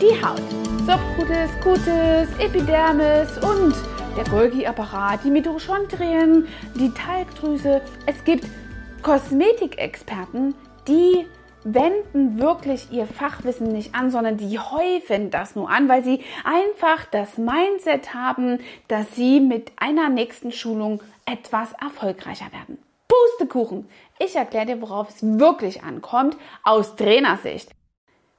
die Haut. Subcutis, Cutis, Epidermis und der Golgi-Apparat, die Mitochondrien, die Talgdrüse. Es gibt Kosmetikexperten, die wenden wirklich ihr Fachwissen nicht an, sondern die häufen das nur an, weil sie einfach das Mindset haben, dass sie mit einer nächsten Schulung etwas erfolgreicher werden. Pustekuchen! Ich erkläre dir, worauf es wirklich ankommt aus Trainersicht.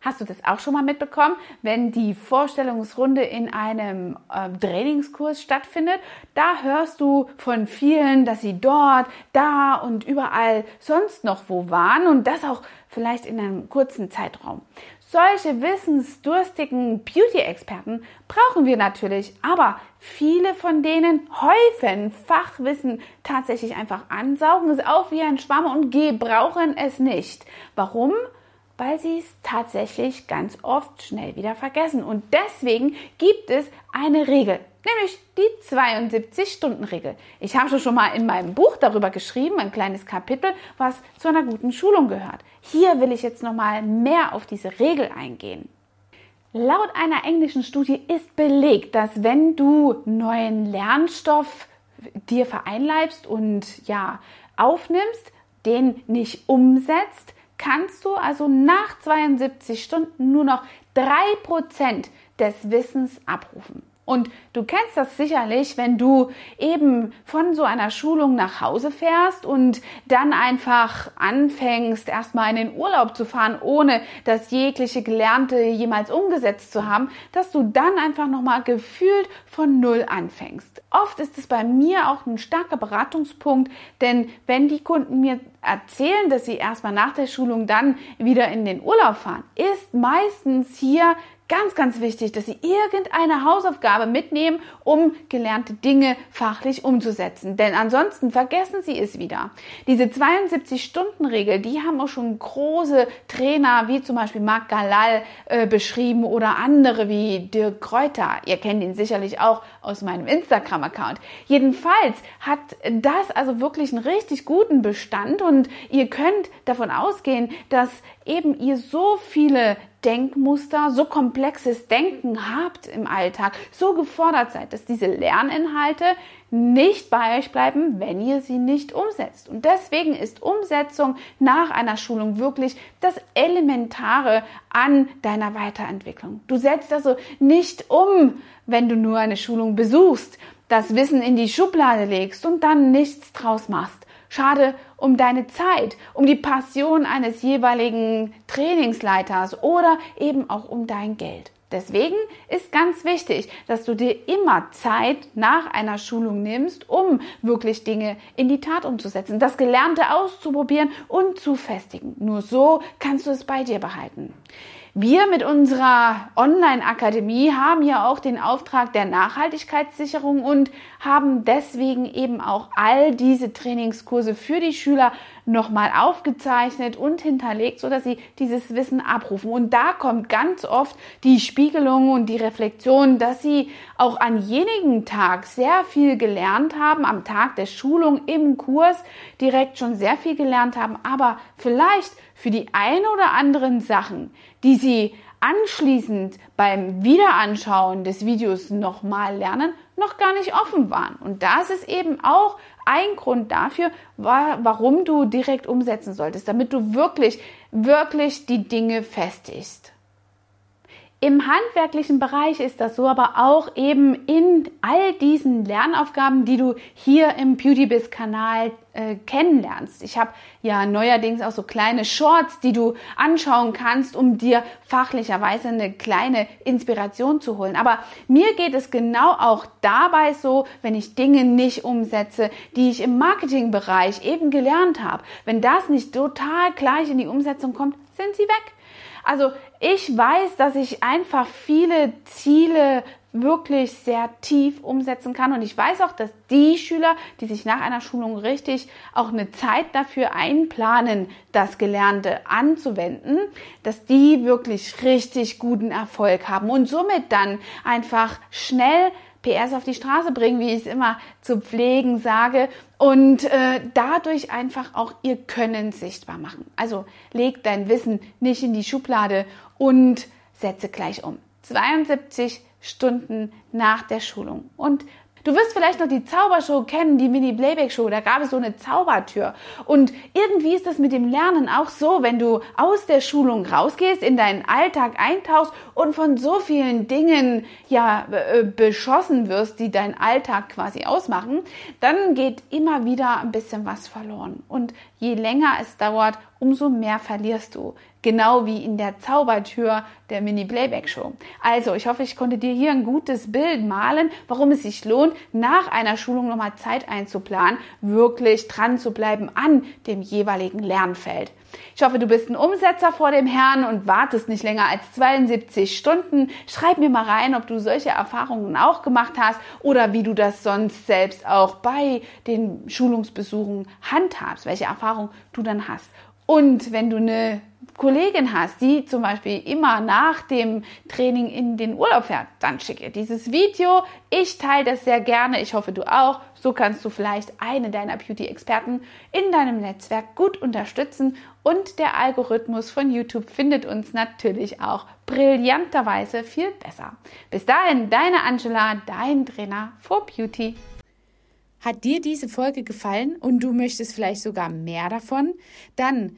Hast du das auch schon mal mitbekommen, wenn die Vorstellungsrunde in einem äh, Trainingskurs stattfindet? Da hörst du von vielen, dass sie dort, da und überall sonst noch wo waren und das auch vielleicht in einem kurzen Zeitraum. Solche wissensdurstigen Beauty-Experten brauchen wir natürlich, aber viele von denen häufen Fachwissen tatsächlich einfach ansaugen es auf wie ein Schwamm und gebrauchen es nicht. Warum? Weil sie es tatsächlich ganz oft schnell wieder vergessen. Und deswegen gibt es eine Regel, nämlich die 72-Stunden-Regel. Ich habe schon mal in meinem Buch darüber geschrieben, ein kleines Kapitel, was zu einer guten Schulung gehört. Hier will ich jetzt noch mal mehr auf diese Regel eingehen. Laut einer englischen Studie ist belegt, dass wenn du neuen Lernstoff dir vereinleibst und ja aufnimmst, den nicht umsetzt, kannst du also nach 72 Stunden nur noch 3% des Wissens abrufen. Und du kennst das sicherlich, wenn du eben von so einer Schulung nach Hause fährst und dann einfach anfängst, erstmal in den Urlaub zu fahren, ohne das jegliche Gelernte jemals umgesetzt zu haben, dass du dann einfach nochmal gefühlt von Null anfängst. Oft ist es bei mir auch ein starker Beratungspunkt, denn wenn die Kunden mir erzählen, dass sie erstmal nach der Schulung dann wieder in den Urlaub fahren, ist meistens hier ganz, ganz wichtig, dass Sie irgendeine Hausaufgabe mitnehmen, um gelernte Dinge fachlich umzusetzen. Denn ansonsten vergessen Sie es wieder. Diese 72-Stunden-Regel, die haben auch schon große Trainer wie zum Beispiel Marc Galal äh, beschrieben oder andere wie Dirk Kräuter. Ihr kennt ihn sicherlich auch aus meinem Instagram-Account. Jedenfalls hat das also wirklich einen richtig guten Bestand und ihr könnt davon ausgehen, dass eben ihr so viele Denkmuster, so komplexes Denken habt im Alltag, so gefordert seid, dass diese Lerninhalte nicht bei euch bleiben, wenn ihr sie nicht umsetzt. Und deswegen ist Umsetzung nach einer Schulung wirklich das Elementare an deiner Weiterentwicklung. Du setzt also nicht um, wenn du nur eine Schulung besuchst, das Wissen in die Schublade legst und dann nichts draus machst Schade um deine Zeit, um die Passion eines jeweiligen Trainingsleiters oder eben auch um dein Geld. Deswegen ist ganz wichtig, dass du dir immer Zeit nach einer Schulung nimmst, um wirklich Dinge in die Tat umzusetzen, das Gelernte auszuprobieren und zu festigen. Nur so kannst du es bei dir behalten. Wir mit unserer Online-Akademie haben ja auch den Auftrag der Nachhaltigkeitssicherung und haben deswegen eben auch all diese Trainingskurse für die Schüler nochmal aufgezeichnet und hinterlegt, so dass sie dieses Wissen abrufen. Und da kommt ganz oft die Spiegelung und die Reflexion, dass sie auch an jenigen Tag sehr viel gelernt haben, am Tag der Schulung im Kurs direkt schon sehr viel gelernt haben, aber vielleicht für die ein oder anderen Sachen, die Sie anschließend beim Wiederanschauen des Videos nochmal lernen, noch gar nicht offen waren. Und das ist eben auch ein Grund dafür, warum du direkt umsetzen solltest, damit du wirklich, wirklich die Dinge festigst. Im handwerklichen Bereich ist das so, aber auch eben in all diesen Lernaufgaben, die du hier im Beautybiz-Kanal äh, kennenlernst. Ich habe ja neuerdings auch so kleine Shorts, die du anschauen kannst, um dir fachlicherweise eine kleine Inspiration zu holen. Aber mir geht es genau auch dabei so, wenn ich Dinge nicht umsetze, die ich im Marketingbereich eben gelernt habe. Wenn das nicht total gleich in die Umsetzung kommt, sind sie weg. Also ich weiß, dass ich einfach viele Ziele wirklich sehr tief umsetzen kann. Und ich weiß auch, dass die Schüler, die sich nach einer Schulung richtig auch eine Zeit dafür einplanen, das Gelernte anzuwenden, dass die wirklich richtig guten Erfolg haben und somit dann einfach schnell PS auf die Straße bringen, wie ich es immer zu pflegen sage, und äh, dadurch einfach auch ihr Können sichtbar machen. Also leg dein Wissen nicht in die Schublade und setze gleich um. 72 Stunden nach der Schulung. Und Du wirst vielleicht noch die Zaubershow kennen, die Mini-Playback-Show. Da gab es so eine Zaubertür. Und irgendwie ist das mit dem Lernen auch so, wenn du aus der Schulung rausgehst, in deinen Alltag eintauchst und von so vielen Dingen ja äh, beschossen wirst, die deinen Alltag quasi ausmachen, dann geht immer wieder ein bisschen was verloren. Und je länger es dauert, umso mehr verlierst du. Genau wie in der Zaubertür der Mini-Playback-Show. Also, ich hoffe, ich konnte dir hier ein gutes Bild malen, warum es sich lohnt, nach einer Schulung nochmal Zeit einzuplanen, wirklich dran zu bleiben an dem jeweiligen Lernfeld. Ich hoffe, du bist ein Umsetzer vor dem Herrn und wartest nicht länger als 72 Stunden. Schreib mir mal rein, ob du solche Erfahrungen auch gemacht hast oder wie du das sonst selbst auch bei den Schulungsbesuchen handhabst, welche Erfahrungen du dann hast. Und wenn du eine Kollegin hast, die zum Beispiel immer nach dem Training in den Urlaub fährt, dann schicke dieses Video. Ich teile das sehr gerne. Ich hoffe, du auch. So kannst du vielleicht eine deiner Beauty-Experten in deinem Netzwerk gut unterstützen. Und der Algorithmus von YouTube findet uns natürlich auch brillanterweise viel besser. Bis dahin, deine Angela, dein Trainer for Beauty. Hat dir diese Folge gefallen und du möchtest vielleicht sogar mehr davon? Dann